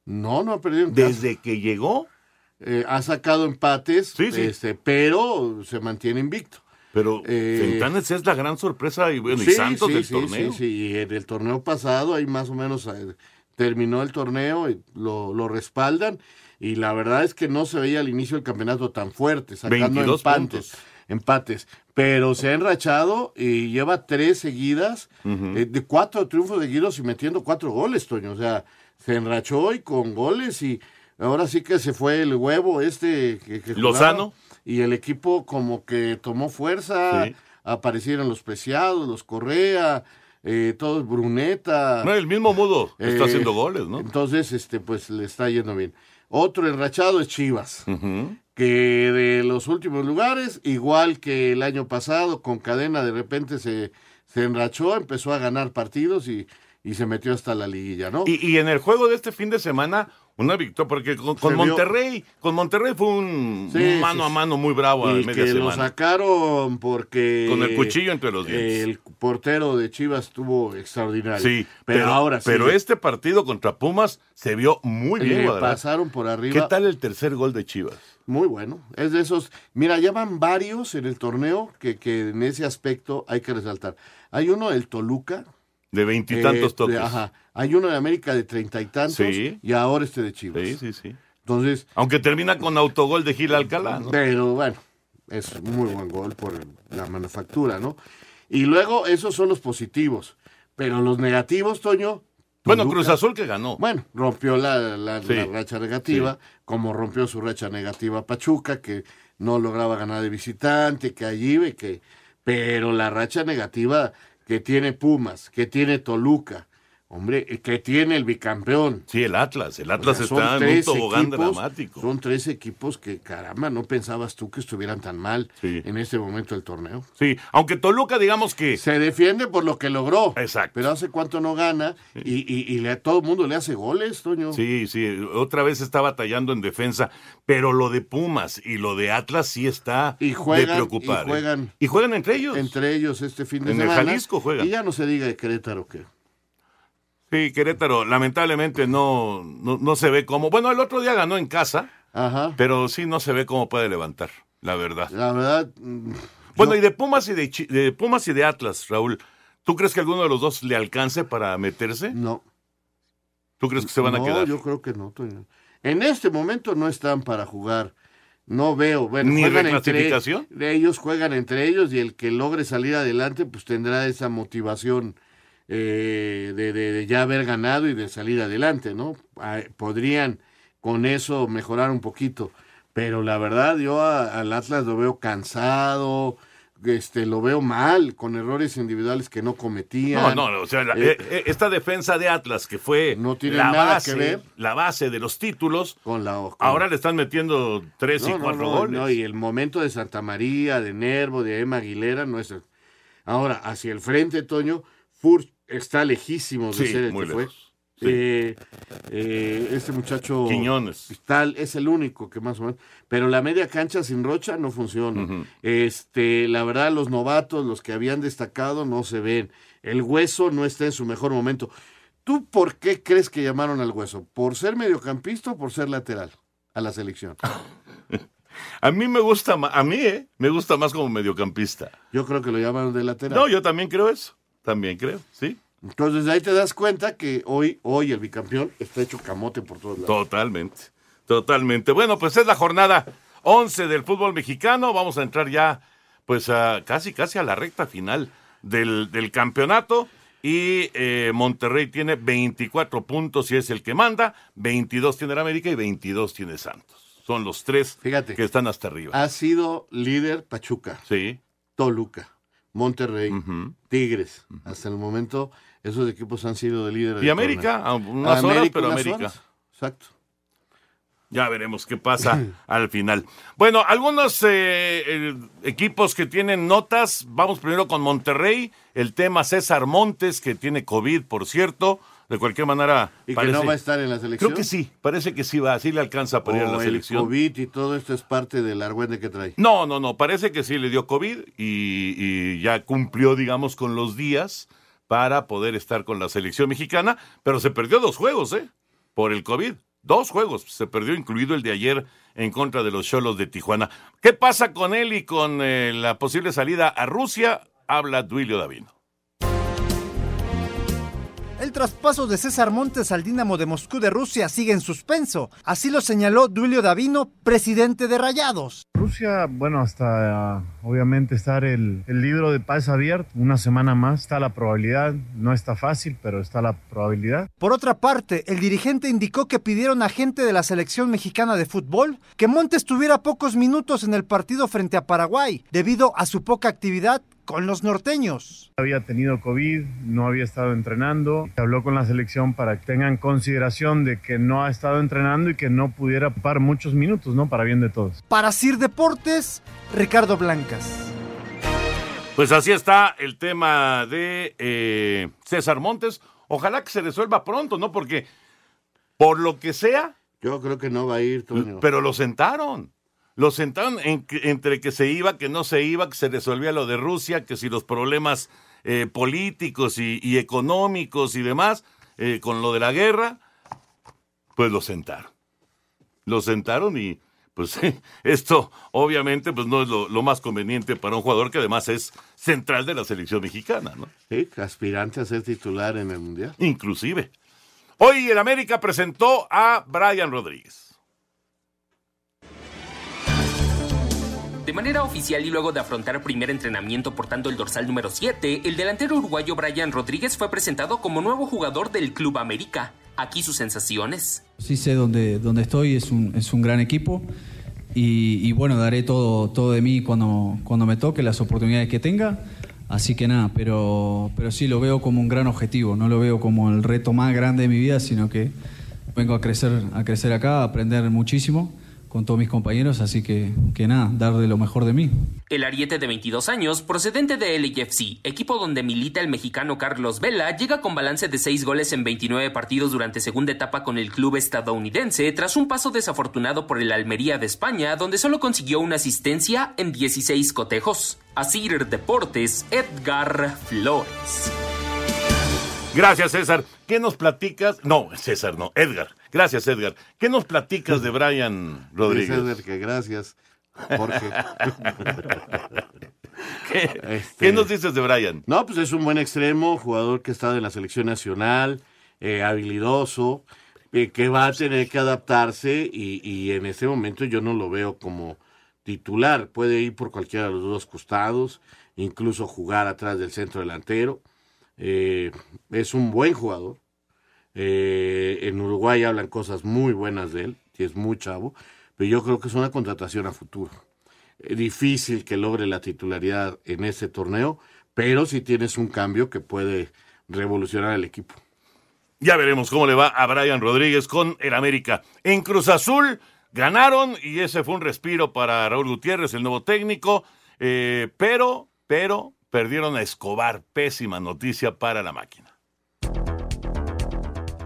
No, no ha perdido en casa. Desde que llegó. Eh, ha sacado empates, Sí, sí. Este, pero se mantiene invicto. Pero Eh, Fentanes es la gran sorpresa y bueno, y Santos del torneo. Sí, sí, y en el torneo pasado, ahí más o menos terminó el torneo y lo, lo respaldan. Y la verdad es que no se veía al inicio del campeonato tan fuerte, sacando 22 empates, puntos. empates. Pero se ha enrachado y lleva tres seguidas, eh, de cuatro triunfos seguidos y metiendo cuatro goles, Toño. O sea, se enrachó y con goles y ahora sí que se fue el huevo este que, que. Lozano. Y el equipo como que tomó fuerza, Sí. aparecieron los Preciados, los Correa, eh, todos Bruneta. No, el mismo Mudo está Eh, haciendo goles, ¿no? Entonces, este, pues le está yendo bien. Otro enrachado es Chivas, que de los últimos lugares, igual que el año pasado, con cadena de repente se, se enrachó, empezó a ganar partidos y, y se metió hasta la liguilla, ¿no? Y, y en el juego de este fin de semana, una victoria, porque con, Monterrey, con Monterrey fue un, Sí, un mano sí, a mano muy bravo a y media que lo sacaron porque Con el cuchillo entre los dientes. el portero de Chivas estuvo extraordinario. Sí, pero, pero, ahora sí. pero este partido contra Pumas se vio muy bien. le pasaron por arriba. ¿Qué tal el tercer gol de Chivas? Muy bueno. Es de esos. Mira, ya van varios en el torneo que, que en ese aspecto hay que resaltar. Hay uno del Toluca. De veintitantos eh, de- toques. ajá. Hay uno de América de treinta y tantos. Sí. Y ahora este de Chivas. Sí, sí, sí. Entonces. Aunque termina con autogol de Gil Alcalá, ¿no? Pero bueno, es muy buen gol por la manufactura, ¿no? Y luego, esos son los positivos. Pero los negativos, Toño. Bueno, Toluca- Cruz Azul que ganó. Bueno, rompió la, la- Sí. la racha negativa, como rompió su racha negativa Pachuca, que no lograba ganar de visitante, que allí ve que. Pero la racha negativa que tiene Pumas, que tiene Toluca, hombre, eh, que tiene el bicampeón. Sí, el Atlas. El Atlas O sea, son está en un tobogán equipos- dramático. Son tres equipos que, caramba, no pensabas tú que estuvieran tan mal en este momento del torneo. Sí, aunque Toluca, digamos que. Se defiende por lo que logró. Exacto. Pero hace cuánto no gana y, y, y le- a todo el mundo le hace goles, Toño. Sí, sí, otra vez está batallando en defensa, pero lo de Pumas y lo de Atlas sí está Y juegan, de preocupar. y ¿eh? juegan, Y juegan entre ellos. entre ellos este fin de En el semana. Jalisco juegan. Y ya no se diga de Querétaro que. Sí, Querétaro lamentablemente no, no, no se ve como... Bueno, el otro día ganó en casa, Ajá. pero sí no se ve cómo puede levantar, la verdad. La verdad. mm, Bueno, y de Pumas y de, Pumas y de Atlas, Raúl, ¿tú crees que alguno de los dos le alcance para meterse? No. ¿Tú crees que se van a no, quedar? yo creo que no. En este momento no están para jugar. No veo. Bueno, ¿Ni juegan entre reclasificación? ellos, juegan entre ellos y el que logre salir adelante, pues tendrá esa motivación eh, de, de- de ya haber ganado y de salir adelante, ¿no? Ah, Podrían con eso mejorar un poquito. Pero la verdad, yo a- al Atlas lo veo cansado, este, lo veo mal, con errores individuales que no cometían. No, no, no, o sea, la- Eh, eh, eh, esta defensa de Atlas que fue No tiene la nada base, que ver. la base de los títulos, con la con- ahora le están metiendo tres y No, cuatro no, goles. no, y el momento de Santa María, de Nervo, de Emma Aguilera, no es. Ahora, hacia el frente, Toño, Furch está lejísimo de Sí, ser el muy que fue. Sí. Eh, eh, este muchacho. Quiñones. Tal, es el único que más o menos. Pero la media cancha sin Rocha no funciona. Este, la verdad, los novatos, los que habían destacado, no se ven. El hueso no está en su mejor momento. ¿Tú por qué crees que llamaron al hueso? ¿Por ser mediocampista o por ser lateral a la selección? A mí me gusta más, a mí, ¿eh? Me gusta más como mediocampista. Yo creo que lo llamaron de lateral. No, yo también creo eso. También creo, sí. Entonces ahí te das cuenta que hoy, hoy el bicampeón está hecho camote por todos lados. Totalmente. Totalmente. Bueno, pues es la jornada 11 del fútbol mexicano. Vamos a entrar ya pues a, casi, casi a la recta final del, del campeonato. Y eh, Monterrey tiene 24 puntos y es el que manda, 22 tiene el América y 22 tiene Santos. Son los tres Fíjate. que están hasta arriba. Ha sido líder Pachuca, Sí. Toluca, Monterrey, Tigres. Hasta el momento, esos equipos han sido de líder. Y América, a unas horas, pero unas América. horas. Exacto. Ya veremos qué pasa al final. Bueno, algunos eh, eh, equipos que tienen notas. Vamos primero con Monterrey. El tema César Montes, que tiene COVID, por cierto. De cualquier manera. ¿Y que no va a estar en la selección? Creo que sí. Parece que sí va. Así le alcanza para ir a la el selección. COVID y todo esto es parte del argüende que trae. No, no, no. Parece que sí le dio COVID y, y ya cumplió, digamos, con los días para poder estar con la selección mexicana. Pero se perdió dos juegos, ¿eh? Por el COVID. Dos juegos. Se perdió, incluido el de ayer en contra de los Cholos de Tijuana. ¿Qué pasa con él y con eh, la posible salida a Rusia? Habla Duilio Davino. El traspaso de César Montes al Dinamo de Moscú de Rusia sigue en suspenso. Así lo señaló Duilio Davino, presidente de Rayados. Rusia, bueno, hasta ah, obviamente estar el, el libro de paz abierto, una semana más, está la probabilidad, no está fácil, pero está la probabilidad. Por otra parte, el dirigente indicó que pidieron a gente de la selección mexicana de fútbol que Montes tuviera pocos minutos en el partido frente a Paraguay, debido a su poca actividad con los norteños. Había tenido COVID, no había estado entrenando, habló con la selección para que tengan consideración de que no ha estado entrenando y que no pudiera par muchos minutos, ¿no? Para bien de todos. Para Sir Deportes, Ricardo Blancas. Pues así está el tema de eh, César Montes. Ojalá que se resuelva pronto, ¿no? Porque por lo que sea. Yo creo que no va a ir, Toño. Pero lo sentaron. Lo sentaron en entre que se iba, que no se iba, que se resolvía lo de Rusia, que si los problemas eh, políticos y, y económicos y demás, eh, con lo de la guerra, pues lo sentaron. Lo sentaron y pues esto obviamente pues no es lo, lo más conveniente para un jugador que además es central de la selección mexicana, ¿no? Sí, aspirante a ser titular en el Mundial. Inclusive. Hoy el América presentó a Brian Rodríguez. De manera oficial y luego de afrontar primer entrenamiento portando el dorsal número 7, el delantero uruguayo Brian Rodríguez fue presentado como nuevo jugador del Club América. Aquí sus sensaciones. Sí sé dónde, dónde estoy, es un, es un gran equipo y, y bueno, daré todo, todo de mí cuando, cuando me toque, las oportunidades que tenga. Así que nada, pero, pero sí lo veo como un gran objetivo, no lo veo como el reto más grande de mi vida, sino que vengo a crecer, a crecer acá, a aprender muchísimo con todos mis compañeros, así que, que nada, dar de lo mejor de mí. El ariete de 22 años, procedente de LAFC, equipo donde milita el mexicano Carlos Vela, llega con balance de 6 goles en 29 partidos durante segunda etapa con el club estadounidense, tras un paso desafortunado por el Almería de España, donde solo consiguió una asistencia en 16 cotejos. Asir Deportes, Edgar Flores. Gracias, César. ¿Qué nos platicas? No, César, no, Edgar. Gracias, Edgar. ¿Qué nos platicas de Brian Rodríguez? Eder que gracias, Jorge. ¿Qué, Este- qué nos dices de Brian? No, pues es un buen extremo, jugador que está en la selección nacional, eh, habilidoso, eh, que va a tener que adaptarse y, y en este momento yo no lo veo como titular. Puede ir por cualquiera de los dos costados, incluso jugar atrás del centro delantero. Eh, es un buen jugador. Eh, en Uruguay hablan cosas muy buenas de él, y es muy chavo, pero yo creo que es una contratación a futuro. Eh, difícil que logre la titularidad en este torneo, pero si tienes un cambio que puede revolucionar el equipo. Ya veremos cómo le va a Brian Rodríguez con el América. En Cruz Azul ganaron y ese fue un respiro para Raúl Gutiérrez, el nuevo técnico, eh, pero, pero perdieron a Escobar. Pésima noticia para la máquina.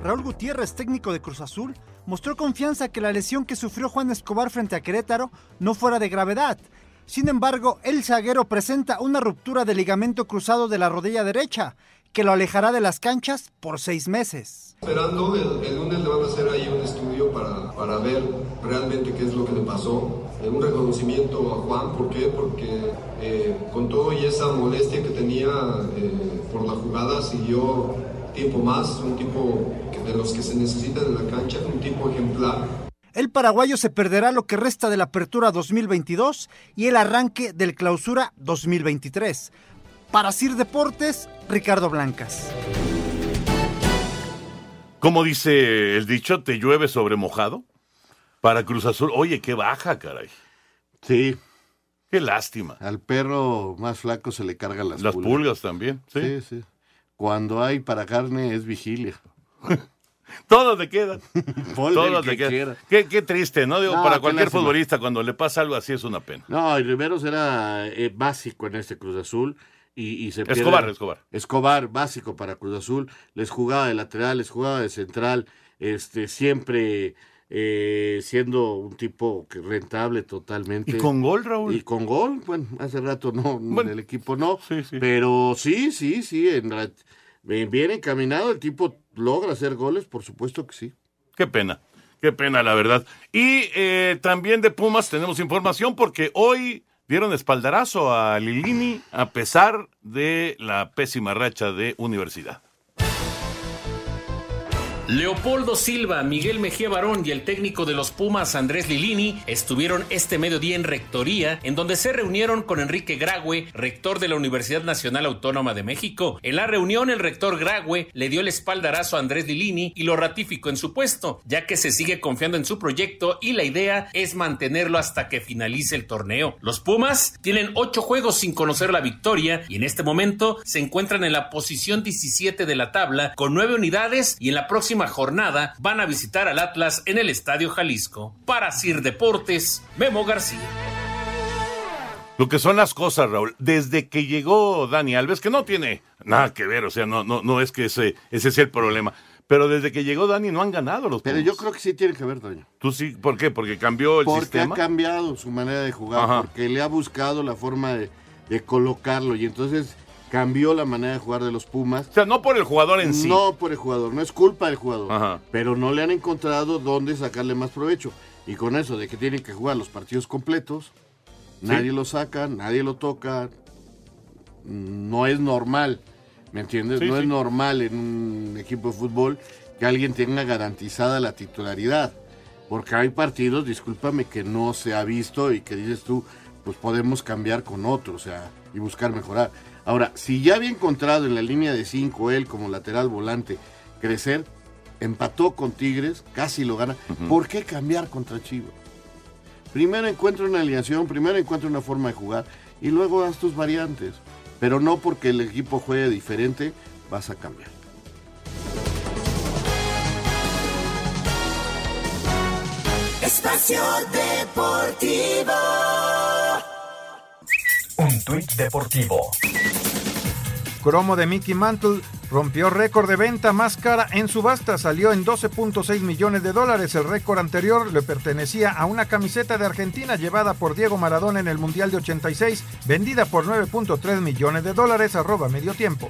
Raúl Gutiérrez, técnico de Cruz Azul, mostró confianza que la lesión que sufrió Juan Escobar frente a Querétaro no fuera de gravedad. Sin embargo, el zaguero presenta una ruptura de ligamento cruzado de la rodilla derecha, que lo alejará de las canchas por seis meses. Esperando, el, lunes le van a hacer ahí un estudio para, para ver realmente qué es lo que le pasó. Eh, un reconocimiento a Juan, ¿por qué? Porque eh, con todo y esa molestia que tenía eh, por la jugada, siguió tiempo más, un que- de los que se necesitan en la cancha, un tipo ejemplar. el paraguayo se perderá lo que resta de la apertura 2022 y el arranque del clausura 2023. Para Sir Deportes, Ricardo Blancas. ¿Cómo dice el dicho? ¿Te llueve sobre mojado? Para Cruz Azul. Oye, qué baja, caray. Sí. Qué lástima. Al perro más flaco se le cargan las, Las pulgas también, sí. Sí, sí. Cuando hay para carne es vigilia. Todos te Todos el te que. Qué, qué triste, ¿no? Digo, No, para cualquier futbolista, cuando le pasa algo así es una pena. No, y Riveros era eh, básico en este Cruz Azul. Y, y se pierde- Escobar, Escobar. Escobar, básico para Cruz Azul. Les jugaba de lateral, les jugaba de central. Este, siempre eh, siendo un tipo que rentable totalmente. Y con gol, Raúl. Y con gol, bueno, hace rato no, del equipo no. Pero sí, sí, sí, en la- bien bien encaminado. El tipo logra hacer goles, por supuesto que sí. Qué pena, qué pena, la verdad. Y eh, también de Pumas tenemos información porque hoy dieron espaldarazo a Lilini a pesar de la pésima racha de universidad. Leopoldo Silva, Miguel Mejía Barón y el técnico de los Pumas, Andrés Lilini, estuvieron este mediodía en Rectoría, en donde se reunieron con Enrique Graue, rector de la Universidad Nacional Autónoma de México. En la reunión, el rector Graue le dio el espaldarazo a Andrés Lilini y lo ratificó en su puesto, ya que se sigue confiando en su proyecto y la idea es mantenerlo hasta que finalice el torneo. Los Pumas tienen ocho juegos sin conocer la victoria y en este momento se encuentran en la posición 17 de la tabla con nueve unidades y en la próxima jornada van a visitar al Atlas en el Estadio Jalisco. Para Sir Deportes, Memo García. Lo que son las cosas, Raúl, desde que llegó Dani Alves, que no tiene nada que ver, o sea, no, no, no es que ese, ese sea el problema, pero desde que llegó Dani no han ganado los Pero Pumas. yo creo que sí tiene que ver, Toño. ¿Tú sí? ¿Por qué? ¿Porque cambió el Porque sistema? ha cambiado su manera de jugar, Ajá. porque le ha buscado la forma de, de colocarlo y entonces cambió la manera de jugar de los Pumas. O sea, no por el jugador en sí. No por el jugador, no es culpa del jugador, Ajá. pero no le han encontrado dónde sacarle más provecho. Y con eso de que tienen que jugar los partidos completos, nadie lo saca, nadie lo toca, no es normal, ¿me entiendes? Sí, no sí. es normal en un equipo de fútbol que alguien tenga garantizada la titularidad. Porque hay partidos, discúlpame, que no se ha visto y que dices tú, pues podemos cambiar con otro, o sea, y buscar mejorar. Ahora, si ya había encontrado en la línea de 5 él como lateral volante crecer, empató con Tigres, casi lo gana, ¿por qué cambiar contra Chivas? Primero encuentra una alineación, primero encuentra una forma de jugar y luego haz tus variantes. Pero no porque el equipo juegue diferente vas a cambiar. Espacio Deportivo. Tuit deportivo. Cromo de Mickey Mantle rompió récord de venta más cara en subasta, salió en 12.6 millones de dólares. El récord anterior le pertenecía a una camiseta de Argentina llevada por Diego Maradona en el Mundial de 86, vendida por 9.3 millones de dólares, arroba medio tiempo.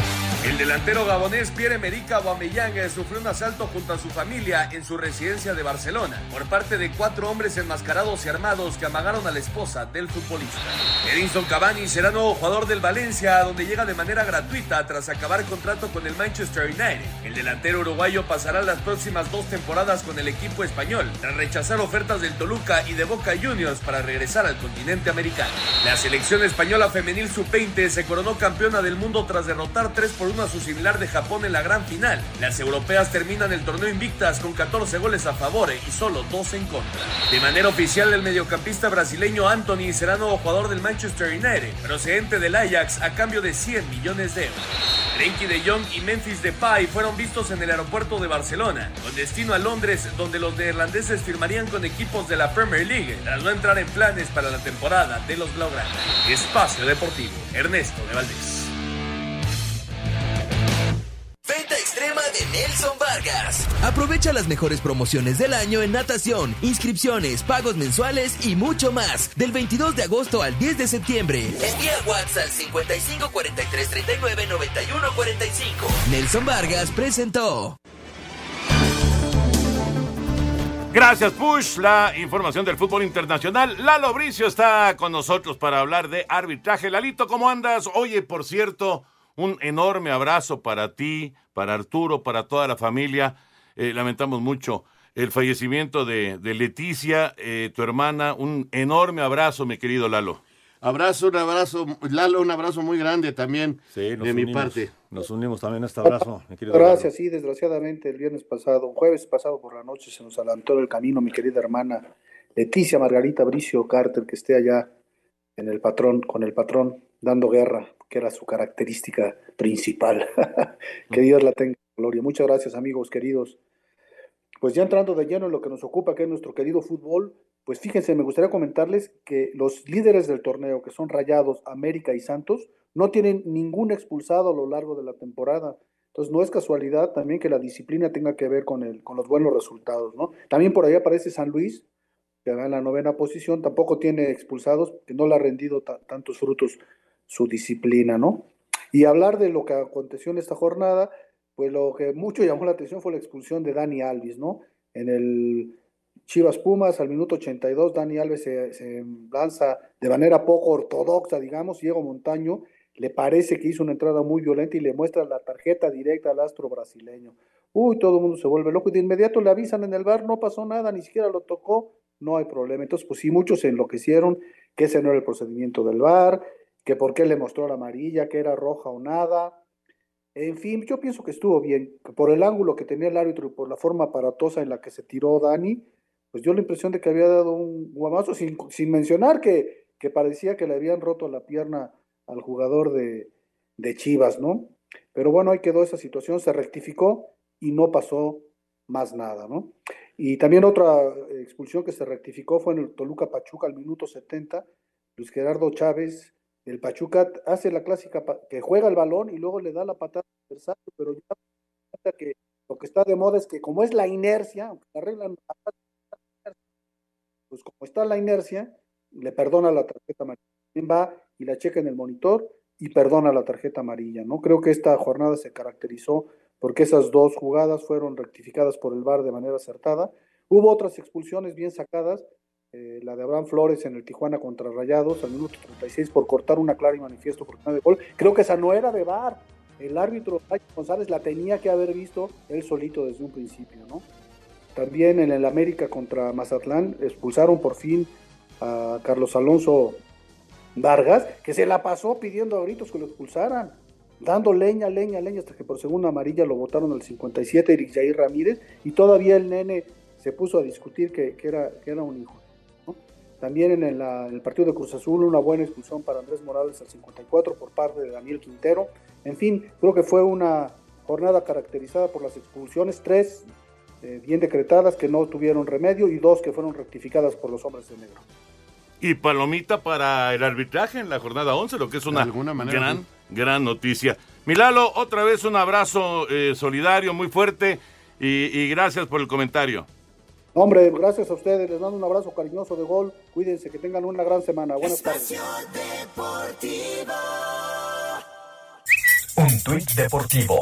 El delantero gabonés Pierre-Emerick Aubameyang eh, sufrió un asalto junto a su familia en su residencia de Barcelona por parte de cuatro hombres enmascarados y armados que amagaron a la esposa del futbolista. Edinson Cavani será nuevo jugador del Valencia, donde llega de manera gratuita tras acabar contrato con el Manchester United. El delantero uruguayo pasará las próximas dos temporadas con el equipo español, tras rechazar ofertas del Toluca y de Boca Juniors para regresar al continente americano. La selección española femenil sub-20 se coronó campeona del mundo tras derrotar 3 por 1 a su similar de Japón en la gran final. Las europeas terminan el torneo invictas con 14 goles a favor y solo 2 en contra. De manera oficial, el mediocampista brasileño Anthony será nuevo jugador del Manchester United, procedente del Ajax a cambio de 100 millones de euros. Frenkie de Jong y Memphis Depay fueron vistos en el aeropuerto de Barcelona, con destino a Londres, donde los neerlandeses firmarían con equipos de la Premier League, tras no entrar en planes para la temporada de los Blaugrana. Espacio Deportivo, Ernesto de Valdés. Venta extrema de Nelson Vargas. Aprovecha las mejores promociones del año en natación, inscripciones, pagos mensuales y mucho más. Del 22 de agosto al 10 de septiembre. Envía WhatsApp al 55 43 39 91 45. Nelson Vargas presentó. Gracias, Push. La información del fútbol internacional. Lalo Bricio está con nosotros para hablar de arbitraje. Lalito, ¿cómo andas? Oye, por cierto, un enorme abrazo para ti, para Arturo, para toda la familia. Eh, lamentamos mucho el fallecimiento de, de Leticia, eh, tu hermana. Un enorme abrazo, mi querido Lalo. Abrazo, un abrazo, Lalo, un abrazo muy grande también de mi parte. Nos unimos también a este abrazo, mi querido Gracias, sí, desgraciadamente el viernes pasado, un jueves pasado por la noche se nos adelantó el camino mi querida hermana Leticia Margarita Bricio Carter, que esté allá en el patrón, con el patrón, dando guerra, que era su característica principal. que Dios la tenga en gloria. Muchas gracias, amigos queridos. Pues ya entrando de lleno en lo que nos ocupa, que es nuestro querido fútbol, pues fíjense, me gustaría comentarles que los líderes del torneo, que son Rayados, América y Santos, no tienen ningún expulsado a lo largo de la temporada. Entonces no es casualidad también que la disciplina tenga que ver con, el, con los buenos resultados, ¿no? También por ahí aparece San Luis, que en la novena posición, tampoco tiene expulsados, que no le ha rendido ta- tantos frutos su disciplina, ¿no? Y hablar de lo que aconteció en esta jornada, pues lo que mucho llamó la atención fue la expulsión de Dani Alves, ¿no? En el Chivas Pumas, al minuto 82, Dani Alves se, se lanza de manera poco ortodoxa, digamos, Diego Montaño le parece que hizo una entrada muy violenta y le muestra la tarjeta directa al astro brasileño. Uy, todo el mundo se vuelve loco y de inmediato le avisan en el bar, no pasó nada, ni siquiera lo tocó, no hay problema. Entonces, pues sí, muchos se enloquecieron, que ese no era el procedimiento del bar, que por qué le mostró la amarilla, que era roja o nada. En fin, yo pienso que estuvo bien, por el ángulo que tenía el árbitro y por la forma aparatosa en la que se tiró Dani, pues dio la impresión de que había dado un guamazo, sin, sin mencionar que, que parecía que le habían roto la pierna al jugador de, de Chivas, ¿no? Pero bueno, ahí quedó esa situación, se rectificó y no pasó más nada, ¿no? Y también otra expulsión que se rectificó fue en el Toluca Pachuca al minuto 70. Luis Gerardo Chávez, el Pachuca, hace la clásica que juega el balón y luego le da la patada al pero ya que lo que está de moda es que como es la inercia, aunque la regla no- pues como está la inercia, le perdona la tarjeta amarilla. También va y la checa en el monitor y perdona la tarjeta amarilla, ¿no? Creo que esta jornada se caracterizó porque esas dos jugadas fueron rectificadas por el VAR de manera acertada. Hubo otras expulsiones bien sacadas, eh, la de Abraham Flores en el Tijuana contra Rayados al minuto 36 por cortar una clara y manifiesto oportunidad de gol. Creo que esa no era de VAR. El árbitro González la tenía que haber visto él solito desde un principio, ¿no? También en el América contra Mazatlán expulsaron por fin a Carlos Alonso Vargas, que se la pasó pidiendo a gritos que lo expulsaran, dando leña, leña, leña, hasta que por segunda amarilla lo votaron al 57 Eric Jair Ramírez, y todavía el nene se puso a discutir que, que era, que era un hijo. ¿no? También en el, la- en el partido de Cruz Azul, una buena expulsión para Andrés Morales al 54 por parte de Daniel Quintero. En fin, creo que fue una jornada caracterizada por las expulsiones, tres eh, bien decretadas que no tuvieron remedio y dos que fueron rectificadas por los hombres de negro. Y palomita para el arbitraje en la jornada 11, lo que es una manera, gran, sí. Gran noticia. Milalo, otra vez un abrazo eh, solidario muy fuerte y, y gracias por el comentario. Hombre, gracias a ustedes, les mando un abrazo cariñoso de gol, cuídense, que tengan una gran semana. Buenas tardes. Un tuit deportivo.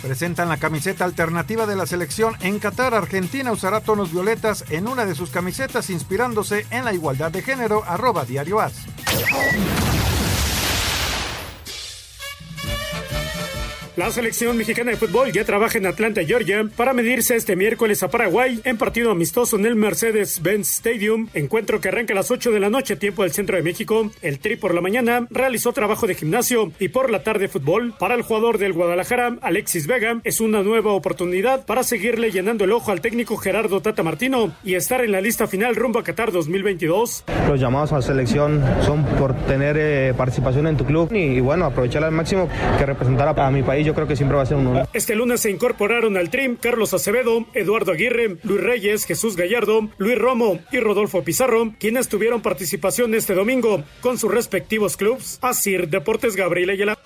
Presentan la camiseta alternativa de la selección en Qatar. Argentina usará tonos violetas en una de sus camisetas inspirándose en la igualdad de género. Arroba Diario As. La selección mexicana de fútbol ya trabaja en Atlanta, Georgia, para medirse este miércoles a Paraguay en partido amistoso en el Mercedes-Benz Stadium, encuentro que arranca a las 8 de la noche, tiempo del centro de México. El Tri por la mañana realizó trabajo de gimnasio y por la tarde fútbol. Para el jugador del Guadalajara, Alexis Vega, es una nueva oportunidad para seguirle llenando el ojo al técnico Gerardo Tata Martino y estar en la lista final rumbo a Qatar 2022. Los llamados a la selección son por tener eh, participación en tu club y, bueno, aprovechar al máximo que representar a, a mi país yo creo que siempre va a ser un honor. Este lunes se incorporaron al trim Carlos Acevedo, Eduardo Aguirre, Luis Reyes, Jesús Gallardo, Luis Romo y Rodolfo Pizarro, quienes tuvieron participación este domingo con sus respectivos clubes. Asir Deportes Gabriel Ayala.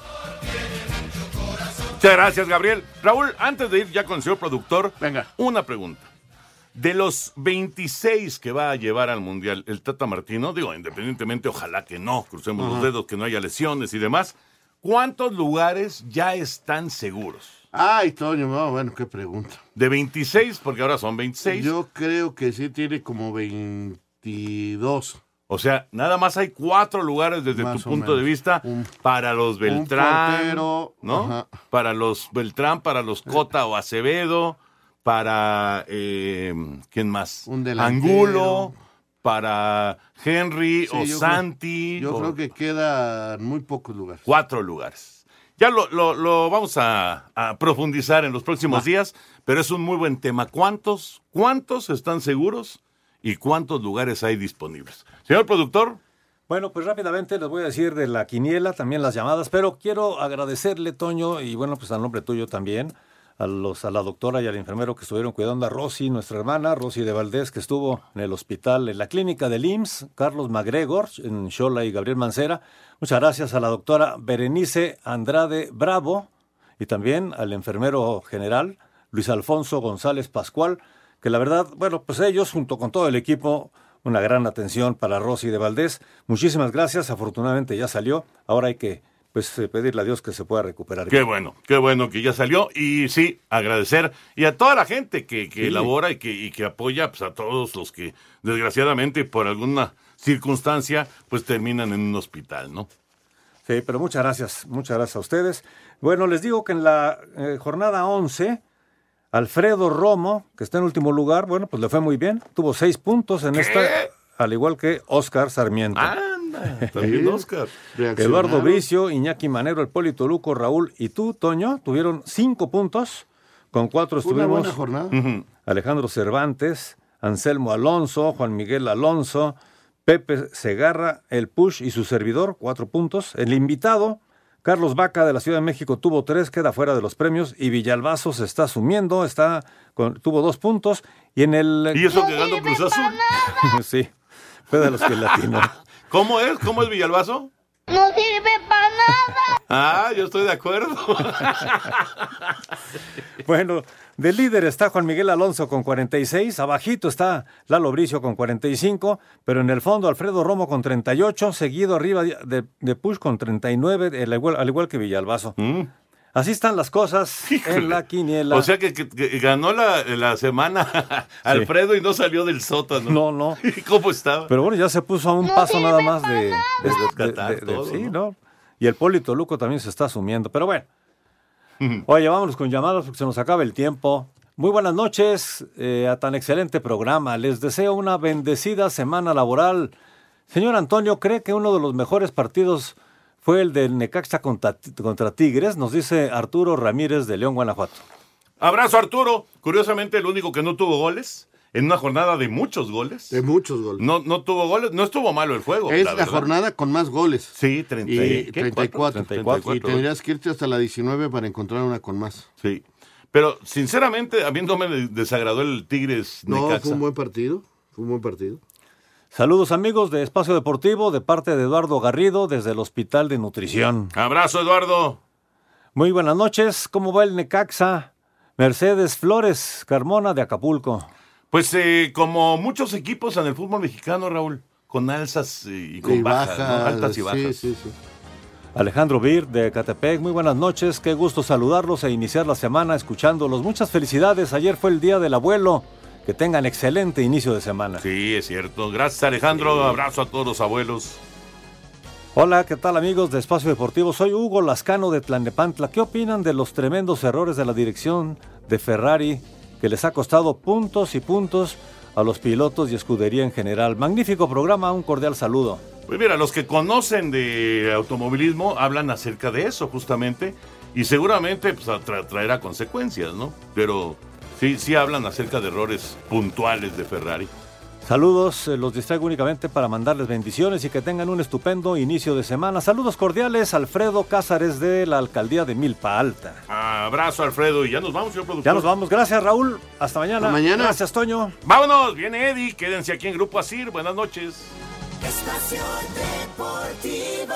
Muchas gracias, Gabriel. Raúl, antes de ir ya con el señor productor, Venga. una pregunta. De los 26 que va a llevar al Mundial el Tata Martino, digo, independientemente, ojalá que no, crucemos los dedos, que no haya lesiones y demás, ¿cuántos lugares ya están seguros? Ay, Toño, no, bueno, qué pregunta. De 26, porque ahora son 26. Yo creo que sí tiene como 22. O sea, nada más hay cuatro lugares desde Más tu punto de vista para los Beltrán, portero, ¿no? ajá. Para los Beltrán, para los Cota o Acevedo, para eh, ¿quién más? Un delantero. Angulo, para Henry Sí, o yo creo- Santi. Yo o- creo que quedan muy pocos lugares. Cuatro lugares. Ya lo, lo- lo vamos a, a profundizar en los próximos días, pero es un muy buen tema. ¿Cuántos, cuántos están seguros y cuántos lugares hay disponibles? Señor productor. Bueno, pues rápidamente les voy a decir de la quiniela, también las llamadas, pero quiero agradecerle, Toño, y bueno, pues al nombre tuyo también, a, los, a la doctora y al enfermero que estuvieron cuidando a Rosy, nuestra hermana, Rosy de Valdés, que estuvo en el hospital, en la clínica del IMSS, Carlos MacGregor, en Xola y Gabriel Mancera. Muchas gracias a la doctora Berenice Andrade Bravo y también al enfermero general, Luis Alfonso González Pascual, que la verdad, bueno, pues ellos junto con todo el equipo una gran atención para Rosy de Valdés. Muchísimas gracias. Afortunadamente ya salió. Ahora hay que pues eh, pedirle a Dios que se pueda recuperar. Qué bueno, qué bueno que ya salió. Y sí, agradecer. Y a toda la gente que, que Sí. elabora y que, y que apoya, pues a todos los que desgraciadamente por alguna circunstancia, pues terminan en un hospital, ¿no? Sí, pero muchas gracias, muchas gracias a ustedes. Bueno, les digo que en la eh, jornada 11, Alfredo Romo, que está en último lugar, bueno, pues le fue muy bien. Tuvo seis puntos en esta, al igual que Oscar Sarmiento. También Oscar. Eduardo Bricio, Iñaki Manero, El Polito Luco, Raúl y tú, Toño, tuvieron cinco puntos. Con cuatro Una estuvimos buena jornada. Alejandro Cervantes, Anselmo Alonso, Juan Miguel Alonso, Pepe Segarra, El Push y su servidor, cuatro puntos. El invitado, Carlos Vaca de la Ciudad de México, tuvo tres, queda fuera de los premios. Y Villalbazo se está sumiendo, está con, tuvo dos puntos. Y en el. ¿Y eso que ganó Cruz Azul? sí, fue de los que latinó. ¿Cómo es? ¿Cómo es Villalbazo? No sirve para nada. Ah, yo estoy de acuerdo. Bueno, de líder está Juan Miguel Alonso con 46, abajito está Lalo Bricio con 45, pero en el fondo Alfredo Romo con 38, seguido arriba de, de Push con 39, al igual, al igual que Villalbazo. Así están las cosas en la quiniela. O sea que, que- que ganó la, la semana Alfredo y no salió del sótano. No, no. ¿Cómo estaba? Pero bueno, ya se puso a un paso nada más de, de- de- rescatar de- de- todo, sí, ¿no? ¿no? Y el Polito Luco también se está sumiendo. Pero bueno. Oye, vámonos con llamadas porque se nos acaba el tiempo. Muy buenas noches eh, a tan excelente programa. Les deseo una bendecida semana laboral. Señor Antonio, ¿cree que uno de los mejores partidos fue el del Necaxa contra, contra Tigres? Nos dice Arturo Ramírez de León, Guanajuato. Abrazo Arturo. Curiosamente, el único que no tuvo goles en una jornada de muchos goles. De muchos goles. No, no tuvo goles, no estuvo malo el juego. Es la, jornada con más goles. Sí, 30 y ¿qué? 34. 34. Y tendrías que irte hasta la 19 para encontrar una con más. Sí. Pero, sinceramente, a mí no me desagradó el Tigres No, Necaxa. fue un buen partido. Fue un buen partido. Saludos amigos de Espacio Deportivo de parte de Eduardo Garrido desde el Hospital de Nutrición. Abrazo, Eduardo. Muy buenas noches. ¿Cómo va el Necaxa? Mercedes Flores Carmona de Acapulco. Pues eh, como muchos equipos en el fútbol mexicano, Raúl, con alzas eh, y con Y bajas, altas y sí, bajas. sí, sí. Alejandro Bir de Catepec, muy buenas noches. Qué gusto saludarlos e iniciar la semana escuchándolos. Muchas felicidades. Ayer fue el Día del Abuelo. Que tengan excelente inicio de semana. Sí, es cierto. Gracias, Alejandro. Abrazo a todos los abuelos. Hola, ¿qué tal amigos de Espacio Deportivo? Soy Hugo Lascano de Tlanepantla. ¿Qué opinan de los tremendos errores de la dirección de Ferrari que les ha costado puntos y puntos a los pilotos y escudería en general? Magnífico programa, un cordial saludo. Pues mira, los que conocen de automovilismo hablan acerca de eso justamente y seguramente pues, tra- traerá consecuencias, ¿no? Pero sí, sí hablan acerca de errores puntuales de Ferrari. Saludos, eh, los distraigo únicamente para mandarles bendiciones y que tengan un estupendo inicio de semana. Saludos cordiales, Alfredo Cázares de la alcaldía de Milpa Alta. Abrazo, Alfredo, y ya nos vamos, señor productor. Ya nos vamos, gracias Raúl, hasta mañana. Hasta mañana. Gracias Toño. Vámonos, viene Eddie, quédense aquí en Grupo Asir, buenas noches. Espacio Deportivo.